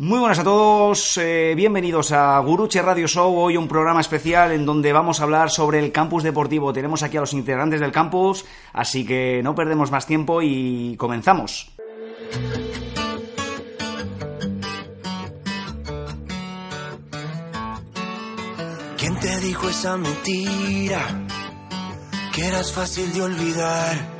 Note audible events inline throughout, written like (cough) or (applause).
Muy buenas a todos, eh, bienvenidos a Guruche Radio Show, hoy un programa especial en donde vamos a hablar sobre el campus deportivo. Tenemos aquí a los integrantes del campus, así que no perdemos más tiempo y comenzamos. ¿Quién te dijo esa mentira? Que eras fácil de olvidar.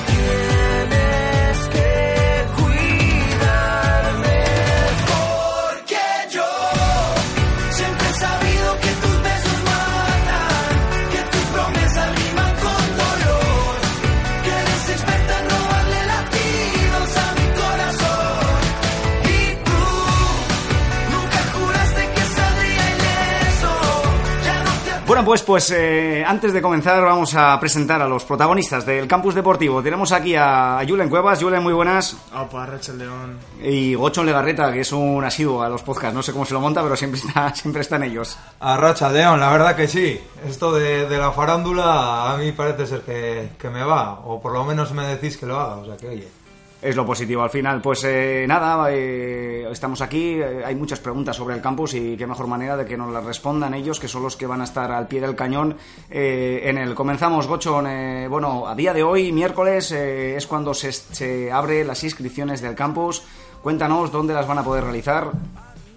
Bueno, pues, pues eh, antes de comenzar vamos a presentar a los protagonistas del campus deportivo. Tenemos aquí a Julen Cuevas. Julen, muy buenas. Opa, Rachel León. Y Gocho Legarreta, que es un asiduo a los podcasts. No sé cómo se lo monta, pero siempre está, (laughs) siempre está en ellos. A Racha León, la verdad que sí. Esto de, de la farándula a mí parece ser que, que me va, o por lo menos me decís que lo haga, o sea que oye. Es lo positivo al final. Pues eh, nada, eh, estamos aquí. eh, hay muchas preguntas sobre el campus y qué mejor manera de que nos las respondan ellos, que son los que van a estar al pie del cañón eh, en el. Comenzamos, Gochon. eh, bueno, a día de hoy, miércoles, es cuando se, se abre las inscripciones del campus. Cuéntanos dónde las van a poder realizar.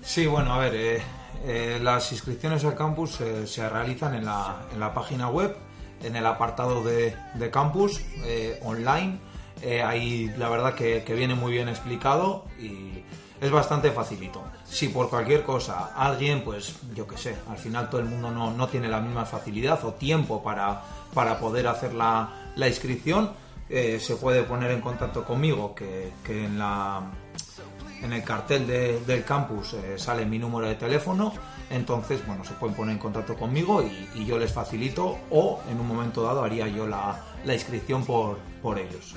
Sí, bueno, a ver, las inscripciones al campus se realizan en la, en la página web, en el apartado de, de campus, online. Eh, ahí la verdad que, viene muy bien explicado y es bastante facilito. Si por cualquier cosa alguien, pues yo qué sé, al final todo el mundo no, no tiene la misma facilidad o tiempo para, para poder hacer la, la inscripción, eh, se puede poner en contacto conmigo, que, que en la, en el cartel de- del campus eh, sale mi número de teléfono, entonces, bueno, se pueden poner en contacto conmigo y, y yo les facilito o en un momento dado haría yo la, la inscripción por, por ellos.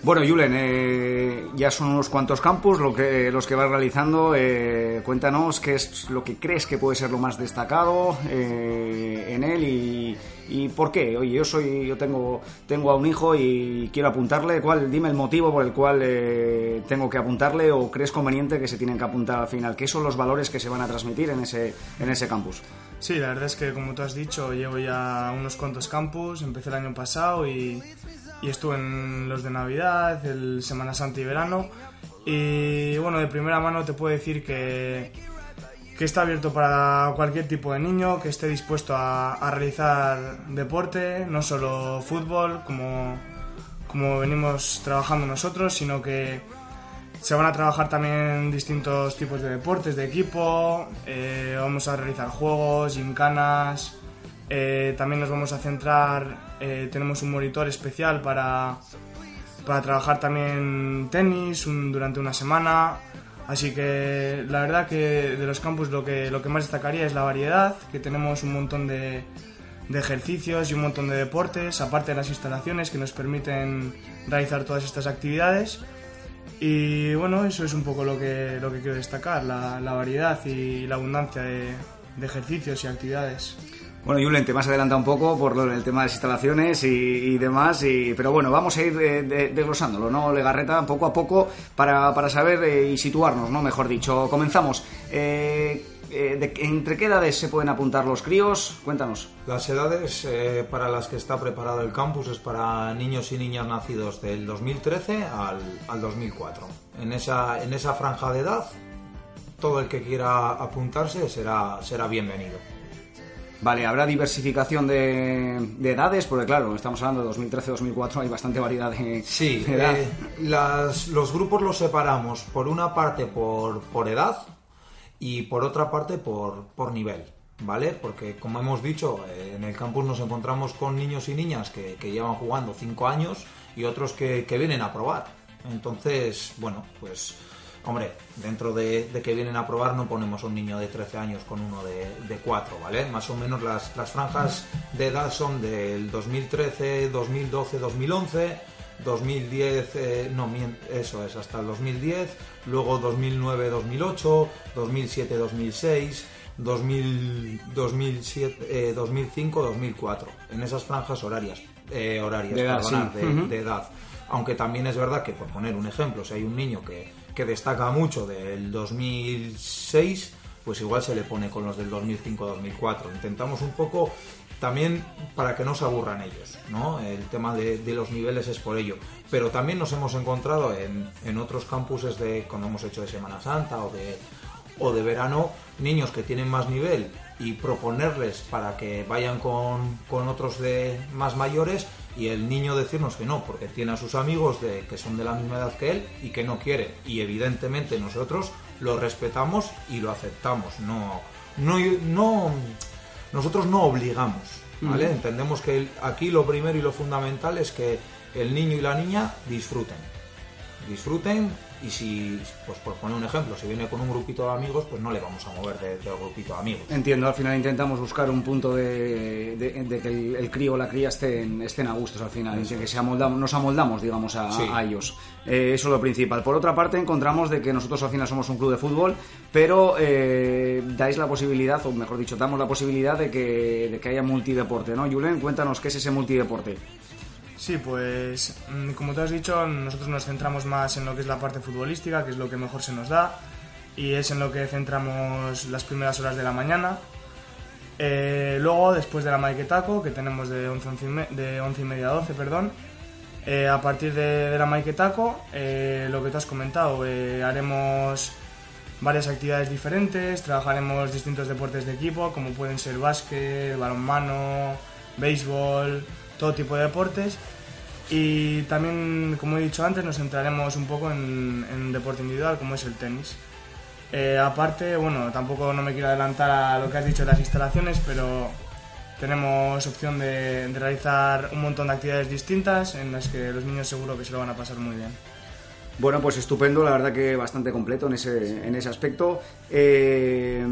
Bueno, Julen, eh, ya son unos cuantos campus lo que, los que vas realizando. eh, cuéntanos qué es lo que crees que puede ser lo más destacado eh, en él y, y por qué. Oye, yo soy, yo tengo, tengo a un hijo y quiero apuntarle. ¿Cuál? Dime el motivo por el cual eh, tengo que apuntarle o crees conveniente que se tienen que apuntar al final. ¿Qué son los valores que se van a transmitir en ese, en ese campus? Sí, la verdad es que como tú has dicho, llevo ya unos cuantos campus, empecé el año pasado y, y estuve en los de Navidad, el Semana Santa y verano. Y bueno, de primera mano te puedo decir que, que está abierto para cualquier tipo de niño que esté dispuesto a, realizar deporte, no solo fútbol, como, como venimos trabajando nosotros, sino que se van a trabajar también distintos tipos de deportes de equipo, eh, vamos a realizar juegos, gincanas, eh, también nos vamos a centrar, eh, tenemos un monitor especial para, para trabajar también tenis un- durante una semana, así que la verdad que de los campus lo que, lo que más destacaría es la variedad, que tenemos un montón de, de ejercicios y un montón de deportes, aparte de las instalaciones que nos permiten realizar todas estas actividades. Y bueno, eso es un poco lo que, lo que quiero destacar, la, la variedad y la abundancia de, de ejercicios y actividades. Bueno, Julen, te más adelanta un poco por del tema de las instalaciones y, y demás, y, pero bueno, vamos a ir eh, de- desglosándolo, ¿no, Legarreta? Poco a poco para, para saber eh, y situarnos, ¿no? Mejor dicho. Comenzamos. Eh, eh, de- ¿Entre qué edades se pueden apuntar los críos? Cuéntanos. Las edades eh, para las que está preparado el campus es para niños y niñas nacidos del 2013 al, al 2004. En esa, en esa franja de edad, todo el que quiera apuntarse será, será bienvenido. Vale, ¿habrá diversificación de, edades? Porque claro, estamos hablando de 2013-2004, hay bastante variedad de, sí, edad. Eh, los grupos los separamos por una parte por, por edad y por otra parte por, por nivel. ¿Vale? Porque como hemos dicho, eh, en el campus nos encontramos con niños y niñas que, que llevan jugando 5 años y otros que, que vienen a probar. Entonces, bueno, pues Hombre, dentro de, que vienen a probar no ponemos un niño de 13 años con uno de, 4, ¿vale? Más o menos las, franjas de edad son del 2013, 2012, 2011, 2010, no, eso es, hasta el 2010, luego 2009, 2008, 2007, 2006, 2007, 2005, 2004, en esas franjas horarias, eh, horarias de edad, de edad. Aunque también es verdad que, por poner un ejemplo, si hay un niño que que destaca mucho del 2006, pues igual se le pone con los del 2005-2004. Intentamos un poco también para que no se aburran ellos, ¿no? El tema de, los niveles es por ello. Pero también nos hemos encontrado en, en, otros campuses de cuando hemos hecho de Semana Santa o de, o de verano, niños que tienen más nivel y proponerles para que vayan con, con otros de más mayores y el niño decirnos que no, porque tiene a sus amigos de, que son de la misma edad que él y que no quiere. Y evidentemente nosotros lo respetamos y lo aceptamos. No, no, no nosotros no obligamos. ¿vale? Entendemos que aquí lo primero y lo fundamental es que el niño y la niña disfruten. Disfruten y si, pues por poner un ejemplo, si viene con un grupito de amigos, pues no le vamos a mover del grupito de amigos. Entiendo, al final intentamos buscar un punto de, que el, crío o la cría estén, estén a gustos al final, que se amoldamos, nos amoldamos, digamos, a, ellos. Eh, eso es lo principal. Por otra parte, encontramos de que nosotros al final somos un club de fútbol, pero eh, dais la posibilidad, o mejor dicho, damos la posibilidad de que, de que haya multideporte, ¿no? Julen, cuéntanos qué es ese multideporte. Sí, pues mm, como tú has dicho, nosotros nos centramos más en lo que es la parte futbolística, que es lo que mejor se nos da, y es en lo que centramos las primeras horas de la mañana. Eh, luego, después de la Maiketako, que tenemos de 11, de 11 y media a 12, perdón, eh, a partir de, la Maiketako, eh, lo que tú has comentado, haremos varias actividades diferentes, trabajaremos distintos deportes de equipo, como pueden ser básquet, balonmano, béisbol, todo tipo de deportes. Y también, como he dicho antes, nos centraremos un poco en, deporte individual, como es el tenis. Eh, aparte, bueno, tampoco no me quiero adelantar a lo que has dicho de las instalaciones, pero tenemos opción de, realizar un montón de actividades distintas en las que los niños seguro que se lo van a pasar muy bien. Bueno, pues estupendo, la verdad que bastante completo en ese, en ese aspecto. Eh,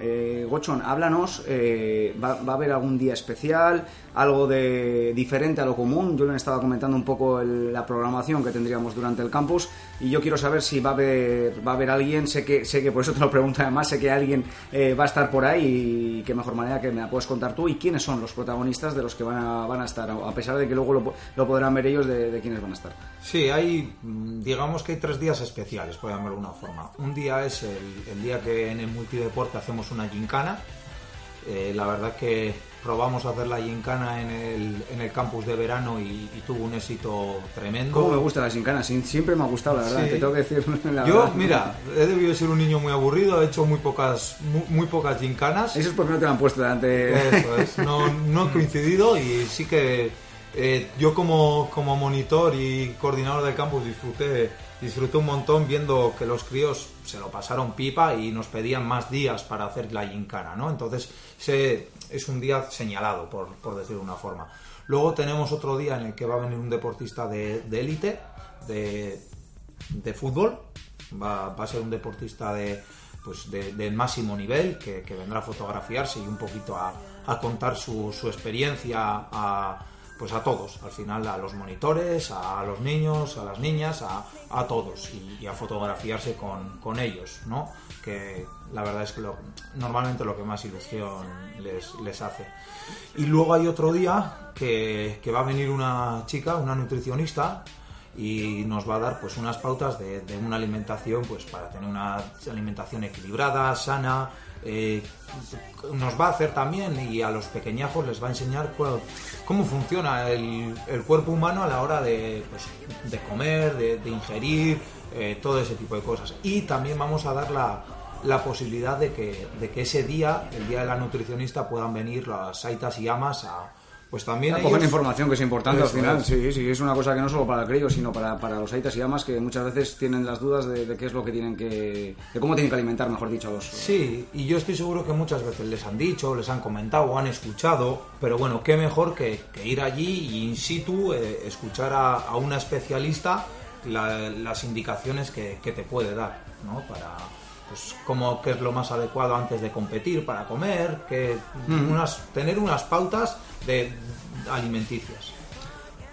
eh, Gochon, háblanos, eh, ¿va, a haber algún día especial, algo de diferente a lo común? Yo le estaba comentando un poco la programación que tendríamos durante el campus y yo quiero saber si va a haber, va a haber alguien, sé que, sé que por eso te lo pregunto además, sé que alguien eh, va a estar por ahí y qué mejor manera que me la puedes contar tú y quiénes son los protagonistas de los que van a, van a estar, a pesar de que luego lo, podrán ver ellos de, de, quiénes van a estar. Sí, hay, digamos que hay tres días especiales, por llamarlo de una forma. Un día es el, el día que en el multideporte hacemos una gincana. Eh, la verdad que probamos a hacer la gincana en el, en el campus de verano y, tuvo un éxito tremendo. ¿Cómo me gusta la gincana? Siempre me ha gustado, la verdad, te tengo que decir. (laughs) Yo, mira, he debido ser un niño muy aburrido, he hecho muy pocas muy, pocas gincanas. Eso es porque no te lo han puesto delante. Eso es, (laughs) no, no he coincidido y sí que eh, yo como, como monitor y coordinador del campus disfruté disfruté un montón viendo que los críos se lo pasaron pipa y nos pedían más días para hacer la gincana, ¿no? Entonces, ese es un día señalado, por, por decirlo de una forma. Luego tenemos otro día en el que va a venir un deportista de élite, de, de, fútbol, va, a ser un deportista de, pues del máximo nivel que, vendrá a fotografiarse y un poquito a, a contar su, su experiencia, pues a todos, al final a los monitores, a los niños, a las niñas, a, a todos y, a fotografiarse con, con, ellos, ¿no? Que la verdad es que lo, normalmente lo que más ilusión les, les, hace. Y luego hay otro día que, que, va a venir una chica, una nutricionista, y nos va a dar pues unas pautas de, de una alimentación pues para tener una alimentación equilibrada, sana, eh, nos va a hacer también y a los pequeñajos les va a enseñar cómo funciona el, cuerpo humano a la hora de, pues, comer, de, ingerir, eh, todo ese tipo de cosas. Y también vamos a dar la, posibilidad de que, de que ese día, el día de la nutricionista, puedan venir las aitas y amas a, pues también cogen ellos- información que es importante al Eso final. es. Sí, sí, es una cosa que no solo para el crío, sino para, para los aitas y amas que muchas veces tienen las dudas de, de qué es lo que tienen que. de cómo tienen que alimentar, mejor dicho, a los. Sí, y yo estoy seguro que muchas veces les han dicho, les han comentado o han escuchado, pero bueno, qué mejor que, que ir allí y in situ eh, escuchar a, a una especialista la- las indicaciones que, que te puede dar, ¿no? Para, pues, cómo, qué es lo más adecuado antes de competir, para comer, que unas, tener unas pautas de alimenticias.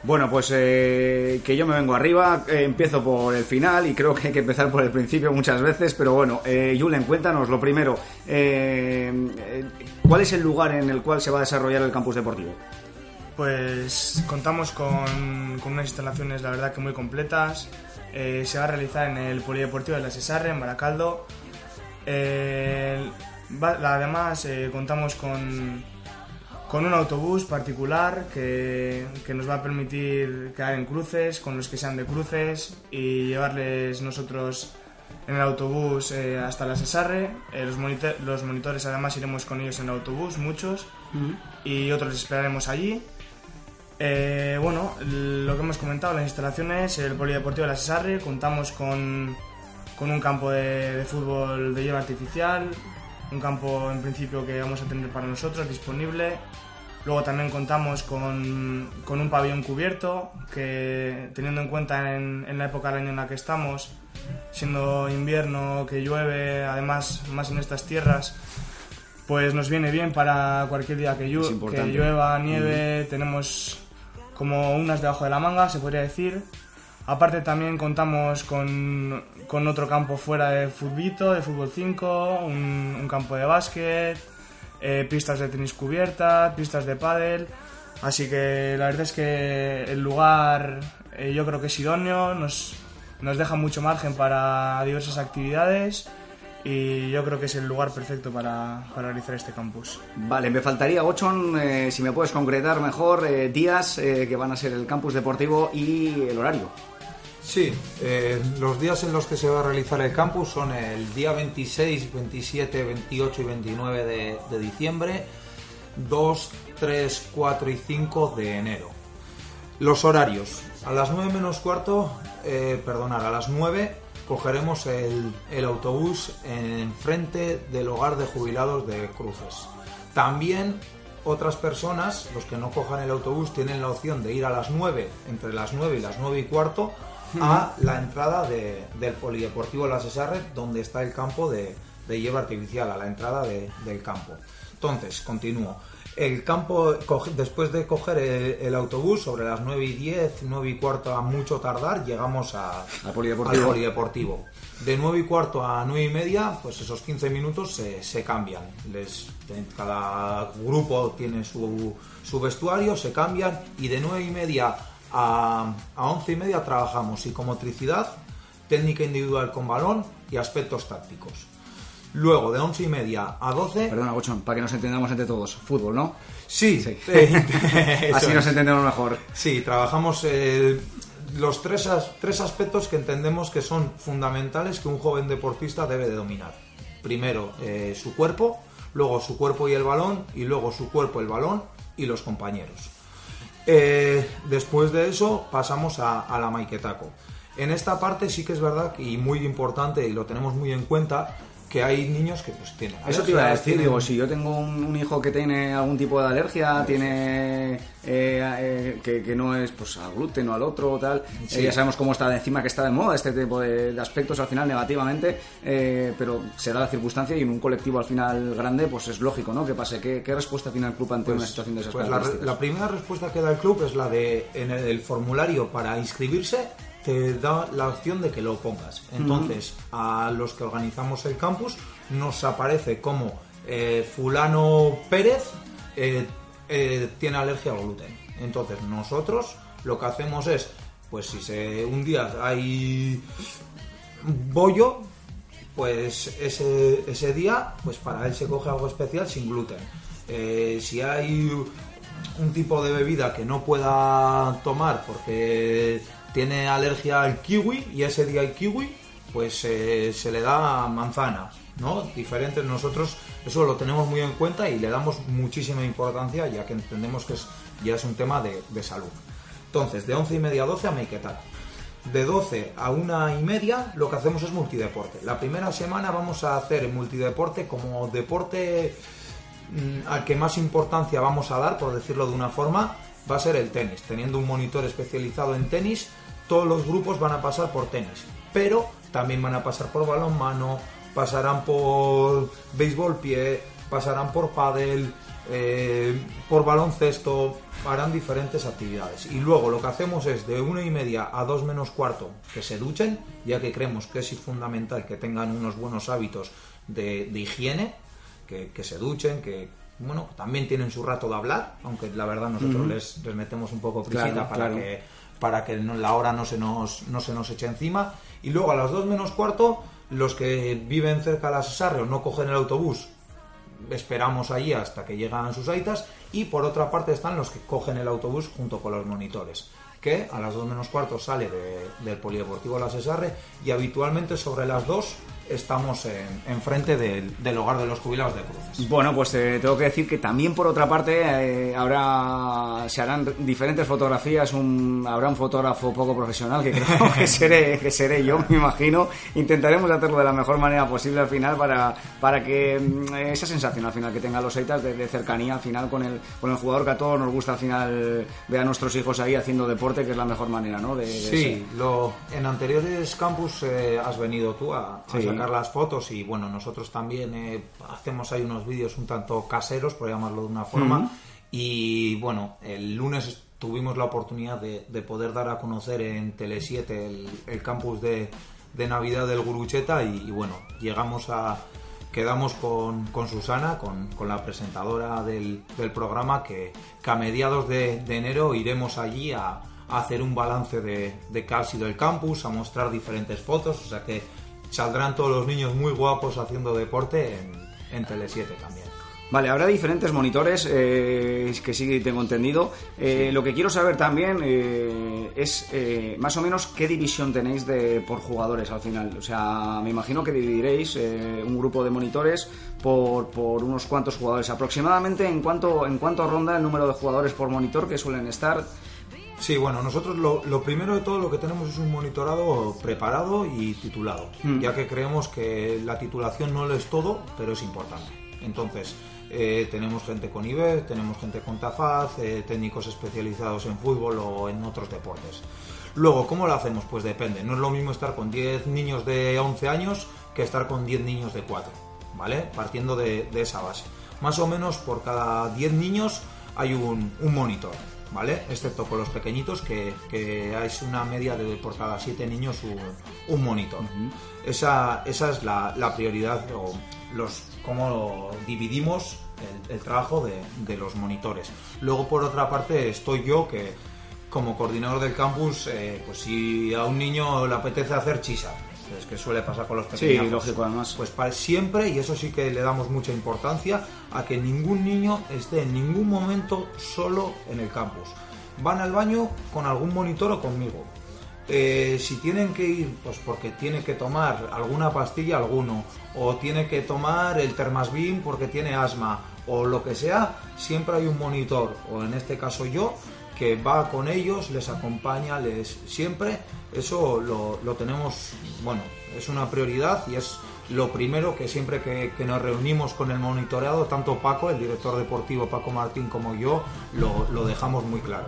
Bueno, pues eh, que yo me vengo arriba, eh, empiezo por el final y creo que hay que empezar por el principio muchas veces, pero bueno, eh, Julen, cuéntanos lo primero, eh, eh, ¿cuál es el lugar en el cual se va a desarrollar el campus deportivo? Pues contamos con, con unas instalaciones, la verdad que muy completas. Eh, se va a realizar en el Polideportivo de la Cesarre, en Baracaldo. Eh, además, eh, contamos con, con un autobús particular que, que nos va a permitir quedar en cruces con los que sean de cruces y llevarles nosotros en el autobús eh, hasta la Cesarre. Eh, los, monite- los monitores además iremos con ellos en el autobús, muchos, y otros les esperaremos allí. Bueno, lo que hemos comentado, las instalaciones, el Polideportivo de la Cesarre, contamos con, con un campo de, de fútbol de hierba artificial, un campo en principio que vamos a tener para nosotros disponible. Luego también contamos con, con un pabellón cubierto que teniendo en cuenta en, en la época del año en la que estamos, siendo invierno, que llueve, además más en estas tierras, pues nos viene bien para cualquier día que, llu- que llueva, nieve, tenemos como unas debajo de la manga, se podría decir. Aparte también contamos con, con otro campo fuera de futbito, de fútbol 5, un, campo de básquet, eh, pistas de tenis cubierta, pistas de pádel. Así que la verdad es que el lugar eh, yo creo que es idóneo, nos, nos deja mucho margen para diversas actividades y yo creo que es el lugar perfecto para, realizar este campus. Vale, me faltaría, Ochon, eh, si me puedes concretar mejor eh, días que van a ser el campus deportivo y el horario. Sí, eh, los días en los que se va a realizar el campus son el día 26, 27, 28 y 29 de, de diciembre, 2, 3, 4 y 5 de enero. Los horarios. A las 9 menos cuarto, eh, perdonar, a las 9 cogeremos el, el autobús en frente del hogar de jubilados de Cruces. También otras personas, los que no cojan el autobús, tienen la opción de ir a las 9, entre las 9 y las 9 y cuarto, a la entrada de- del Polideportivo La Cesarre, donde está el campo de, de hierba artificial, a la entrada de- del campo. Entonces, continúo. El campo, coge- después de coger el, el autobús, sobre las 9 y 10, 9 y cuarto a mucho tardar, llegamos a, Al polideportivo. al polideportivo. De 9 y cuarto a 9 y media, pues esos 15 minutos se, se cambian. Les, cada grupo tiene su, su vestuario, se cambian y de 9 y media a, a 11 y media trabajamos psicomotricidad, técnica individual con balón y aspectos tácticos. Luego, de 11 y media a 12... Perdona, Ochon, para que nos entendamos entre todos. Fútbol, ¿no? Sí, Sí. eh, (laughs) Así nos entendemos mejor. Sí, trabajamos eh, los tres, tres aspectos que entendemos que son fundamentales que un joven deportista debe de dominar. Primero, eh, su cuerpo, luego su cuerpo y el balón, y luego su cuerpo, el balón y los compañeros. Eh, después de eso pasamos a, a la Maiketako. En esta parte sí que es verdad y muy importante y lo tenemos muy en cuenta que hay niños que pues tienen Eso te iba a decir, tienen- digo, si yo tengo un, un hijo que tiene algún tipo de alergia, tiene que, que no es pues al gluten o al otro o tal, Sí. eh, ya sabemos cómo está de encima que está de moda este tipo de, de aspectos al final negativamente, eh, pero será la circunstancia y en un colectivo al final grande pues es lógico, ¿no? Que pase, ¿qué, qué respuesta tiene el club ante una situación de esas Pues la, primera respuesta que da el club es la de en el, el formulario para inscribirse te da la opción de que lo pongas. Entonces, a los que organizamos el campus nos aparece como eh, fulano Pérez eh, eh, tiene alergia al gluten. Entonces, nosotros lo que hacemos es, pues si se, un día hay bollo, pues ese, ese día, pues para él se coge algo especial sin gluten. Eh, si hay un tipo de bebida que no pueda tomar porque tiene alergia al kiwi y ese día hay kiwi, pues eh, se le da manzana. ¿no? Diferentes, nosotros eso lo tenemos muy en cuenta y le damos muchísima importancia ya que entendemos que es, ya es un tema de, de salud. Entonces, de 11 y media a 12 a Maiketal. De 12 a una y media lo que hacemos es multideporte. La primera semana vamos a hacer el multideporte como deporte mm, al que más importancia vamos a dar, por decirlo de una forma, va a ser el tenis. Teniendo un monitor especializado en tenis, todos los grupos van a pasar por tenis. Pero también van a pasar por balonmano, pasarán por béisbol pie, pasarán por pádel, eh, por baloncesto, harán diferentes actividades. Y luego lo que hacemos es de una y media a dos menos cuarto que se duchen, ya que creemos que es fundamental que tengan unos buenos hábitos de, de higiene, que, que se duchen, que bueno, también tienen su rato de hablar, aunque la verdad nosotros les, les metemos un poco prisita Claro, para claro. que para que la hora no se nos no se nos eche encima y luego a las dos menos cuarto los que viven cerca de la Cesarre o no cogen el autobús esperamos allí hasta que llegan sus aitas y por otra parte están los que cogen el autobús junto con los monitores que a las dos menos cuarto sale de- del polideportivo La Cesarre y habitualmente sobre las dos estamos en, enfrente del, del hogar de los jubilados de Cruces. Bueno, pues eh, tengo que decir que también por otra parte eh, habrá se harán diferentes fotografías, un, habrá un fotógrafo poco profesional que creo que (laughs) seré, que seré yo, me imagino. Intentaremos hacerlo de la mejor manera posible al final para, para que mm, esa sensación al final que tengan los Eitas de, de cercanía al final con el, con el jugador que a todos nos gusta al final ver a nuestros hijos ahí haciendo deporte, que es la mejor manera, ¿no? De, de Sí, lo, en anteriores campus eh, has venido tú a, a Sí. Sacar las fotos y bueno, nosotros también eh, hacemos ahí unos vídeos un tanto caseros, por llamarlo de una forma. Y bueno, el lunes tuvimos la oportunidad de, de poder dar a conocer en Tele7 el, el campus de, de Navidad del Gurucheta y, y bueno, llegamos a... Quedamos con, con Susana, con, con la presentadora del, del programa, que, que a mediados de, de enero iremos allí a, a hacer un balance de, de qué ha sido el campus, a mostrar diferentes fotos, o sea que saldrán todos los niños muy guapos haciendo deporte en, en Tele7 también. Vale, habrá diferentes monitores, eh, que sí tengo entendido. Eh, Lo que quiero saber también eh, es eh, más o menos qué división tenéis de, por jugadores al final. O sea, me imagino que dividiréis un grupo de monitores por, por unos cuantos jugadores aproximadamente. ¿En cuánto, ¿En cuánto ronda el número de jugadores por monitor que suelen estar? Sí, bueno, nosotros lo, lo primero de todo lo que tenemos es un monitorado preparado y titulado, ya que creemos que la titulación no lo es todo, pero es importante. Entonces, eh, tenemos gente con IBE, tenemos gente con TAFAZ, eh, técnicos especializados en fútbol o en otros deportes. Luego, ¿cómo lo hacemos? Pues depende. No es lo mismo estar con 10 niños de 11 años que estar con 10 niños de 4, ¿vale? Partiendo de, de esa base. Más o menos por cada 10 niños hay un, un monitor, ¿vale? Excepto con los pequeñitos, que, que es una media de por cada 7 niños un, un monitor. esa, esa es la, la prioridad o los cómo dividimos el, el trabajo de, de los monitores. Luego, por otra parte, estoy yo que como coordinador del campus, eh, pues si a un niño le apetece hacer chisa, es que suele pasar con los pequeños. lógico, además. Pues para siempre, y eso sí que le damos mucha importancia, a que ningún niño esté en ningún momento solo en el campus. Van al baño con algún monitor o conmigo. Eh, si tienen que ir, pues porque tiene que tomar alguna pastilla alguno, o tiene que tomar el Termasbin porque tiene asma, o lo que sea, siempre hay un monitor, o en este caso yo, que va con ellos, les acompaña, les siempre, eso lo, lo tenemos, bueno, es una prioridad y es lo primero que siempre que, que nos reunimos con el monitoreado, tanto Paco, el director deportivo Paco Martín, como yo, lo, lo dejamos muy claro.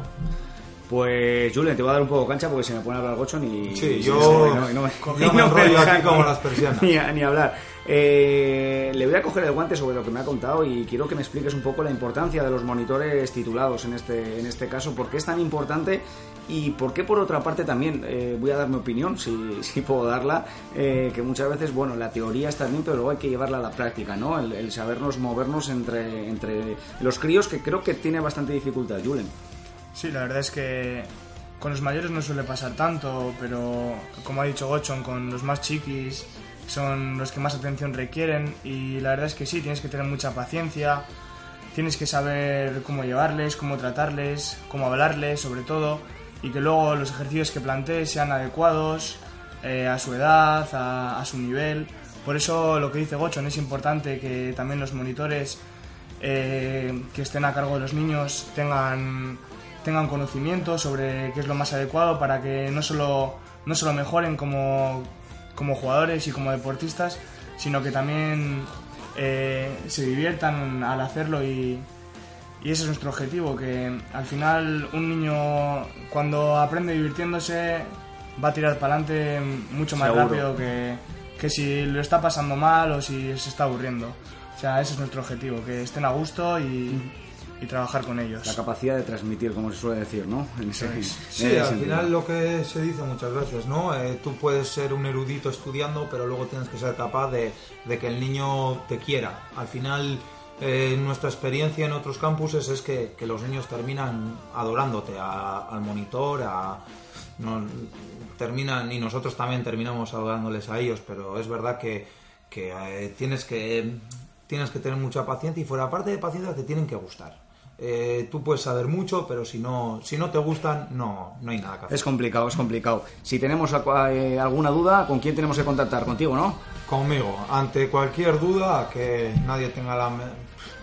Pues, Julen, te voy a dar un poco cancha porque se me pone a hablar gochón y... Sí, y yo- no- y no me- (laughs) me no enrollo dejan aquí como las persianas. Ni, ni hablar. Eh, le voy a coger el guante sobre lo que me ha contado y quiero que me expliques un poco la importancia de los monitores titulados en este, en este caso, por qué es tan importante y por qué por otra parte también, eh, voy a dar mi opinión, si, (laughs) si puedo darla, eh, que muchas veces, bueno, la teoría está bien, pero luego hay que llevarla a la práctica, ¿no? El, el sabernos movernos entre, entre los críos, que creo que tiene bastante dificultad, Julen. Sí, la verdad es que con los mayores no suele pasar tanto, pero como ha dicho Gochon, con los más chiquis son los que más atención requieren y la verdad es que sí, tienes que tener mucha paciencia, tienes que saber cómo llevarles, cómo tratarles, cómo hablarles sobre todo y que luego los ejercicios que plantees sean adecuados eh, a su edad, a, a su nivel, Por eso lo que dice Gochon es importante que también los monitores eh, que estén a cargo de los niños tengan, tengan conocimiento sobre qué es lo más adecuado para que no solo, no solo mejoren como, como jugadores y como deportistas, sino que también eh, se diviertan al hacerlo y, y ese es nuestro objetivo, que al final un niño cuando aprende divirtiéndose va a tirar para adelante mucho más Seguro. rápido que, que si lo está pasando mal o si se está aburriendo. O sea, ese es nuestro objetivo, que estén a gusto y, y trabajar con ellos. La capacidad de transmitir, como se suele decir, ¿no? En ese- en Sí, ese al sentido. final lo que se dice muchas veces, ¿no? Eh, tú puedes ser un erudito estudiando, pero luego tienes que ser capaz de, de que el niño te quiera. Al final, eh, nuestra experiencia en otros campuses es que, que los niños terminan adorándote a- al monitor, a, no- terminan y nosotros también terminamos adorándoles a ellos, pero es verdad que, que, eh, tienes que tienes que tener mucha paciencia y fuera parte de paciencia te tienen que gustar. Eh, tú puedes saber mucho, pero si no, si no te gustan, no, no hay nada que hacer. Es complicado, es complicado. Si tenemos eh, alguna duda, ¿con quién tenemos que contactar? Contigo, ¿no? Conmigo, ante cualquier duda, que nadie tenga la...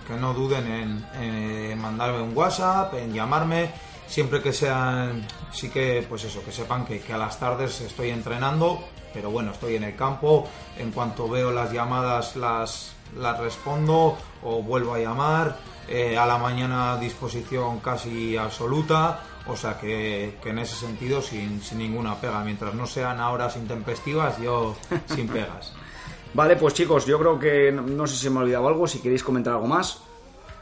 que no duden en, en mandarme un WhatsApp, en llamarme, siempre que sean, sí que, pues eso, que sepan que, que a las tardes estoy entrenando, pero bueno, estoy en el campo, en cuanto veo las llamadas las, las respondo o vuelvo a llamar, eh, a la mañana disposición casi absoluta, o sea que, que en ese sentido sin, sin ninguna pega, mientras no sean a horas intempestivas, yo (laughs) sin pegas. Vale, pues chicos, yo creo que no, sé si me he olvidado algo, si queréis comentar algo más.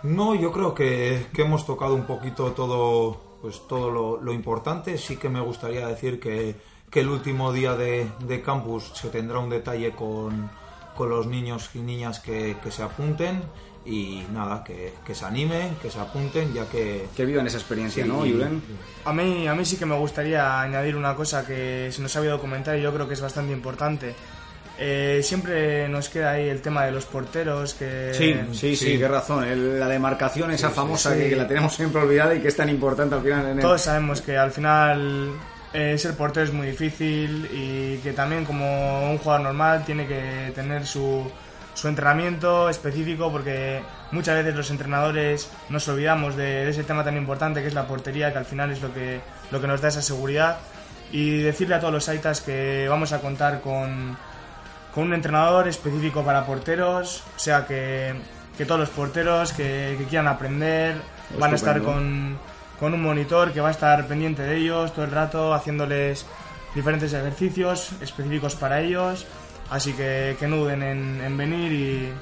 No, yo creo que, que hemos tocado un poquito todo, pues todo lo, lo importante. Sí que me gustaría decir que, que el último día de, de campus se tendrá un detalle con, con los niños y niñas que, que se apunten y nada, que, que se animen, que se apunten, ya que... Que vivan esa experiencia, Sí, ¿no, Julen? A mí, a mí sí que me gustaría añadir una cosa que se nos ha habido comentar y yo creo que es bastante importante. Eh, siempre nos queda ahí el tema de los porteros que... Sí, sí, sí, sí. qué razón. El- la demarcación esa famosa sí. Que, que la tenemos siempre olvidada y que es tan importante al final. En el- Todos sabemos que al final eh, ser portero es muy difícil y que también como un jugador normal tiene que tener su, su entrenamiento específico porque muchas veces los entrenadores nos olvidamos de, de ese tema tan importante que es la portería, que al final es lo que, lo que nos da esa seguridad. Y decirle a todos los aitas que vamos a contar con, con un entrenador específico para porteros, o sea que, que todos los porteros que, que quieran aprender van a estar con, con un monitor que va a estar pendiente de ellos todo el rato, haciéndoles diferentes ejercicios específicos para ellos, así que, que en, en venir y,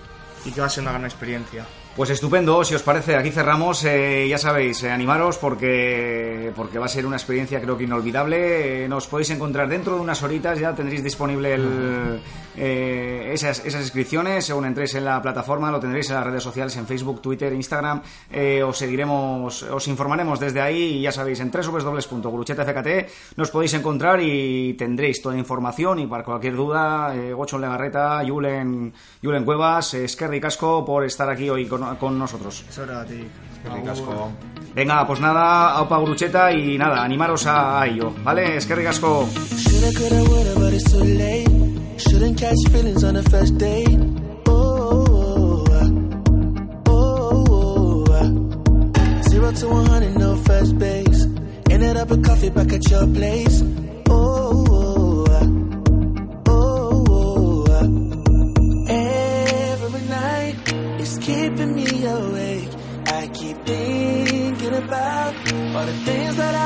y que va a ser una gran experiencia. Pues estupendo, si os parece, aquí cerramos. eh, ya sabéis, eh, animaros porque, porque va a ser una experiencia creo que inolvidable. Eh, nos podéis encontrar dentro de unas horitas, ya tendréis disponible el, eh, esas, esas inscripciones. Según entréis en la plataforma, lo tendréis en las redes sociales, en Facebook, Twitter, Instagram. Eh, os seguiremos, os informaremos desde ahí y ya sabéis, en www.guruchetafkt nos podéis encontrar y tendréis toda información y para cualquier duda, eh, Gochon Legarreta, Julen, Julen Cuevas, eh, Esquerri Casco por estar aquí hoy con, con nosotros. Ricasco. Venga, pues nada, aupa Gurucheta y nada, animaros a, a ello, ¿vale? Esquerri Casco. Shouldn't catch feelings on the first date. Oh, oh, uh. zero to one hundred, no first base. Ended up with coffee back at your place. Oh, oh, every night is keeping me awake. I keep thinking about all the things that I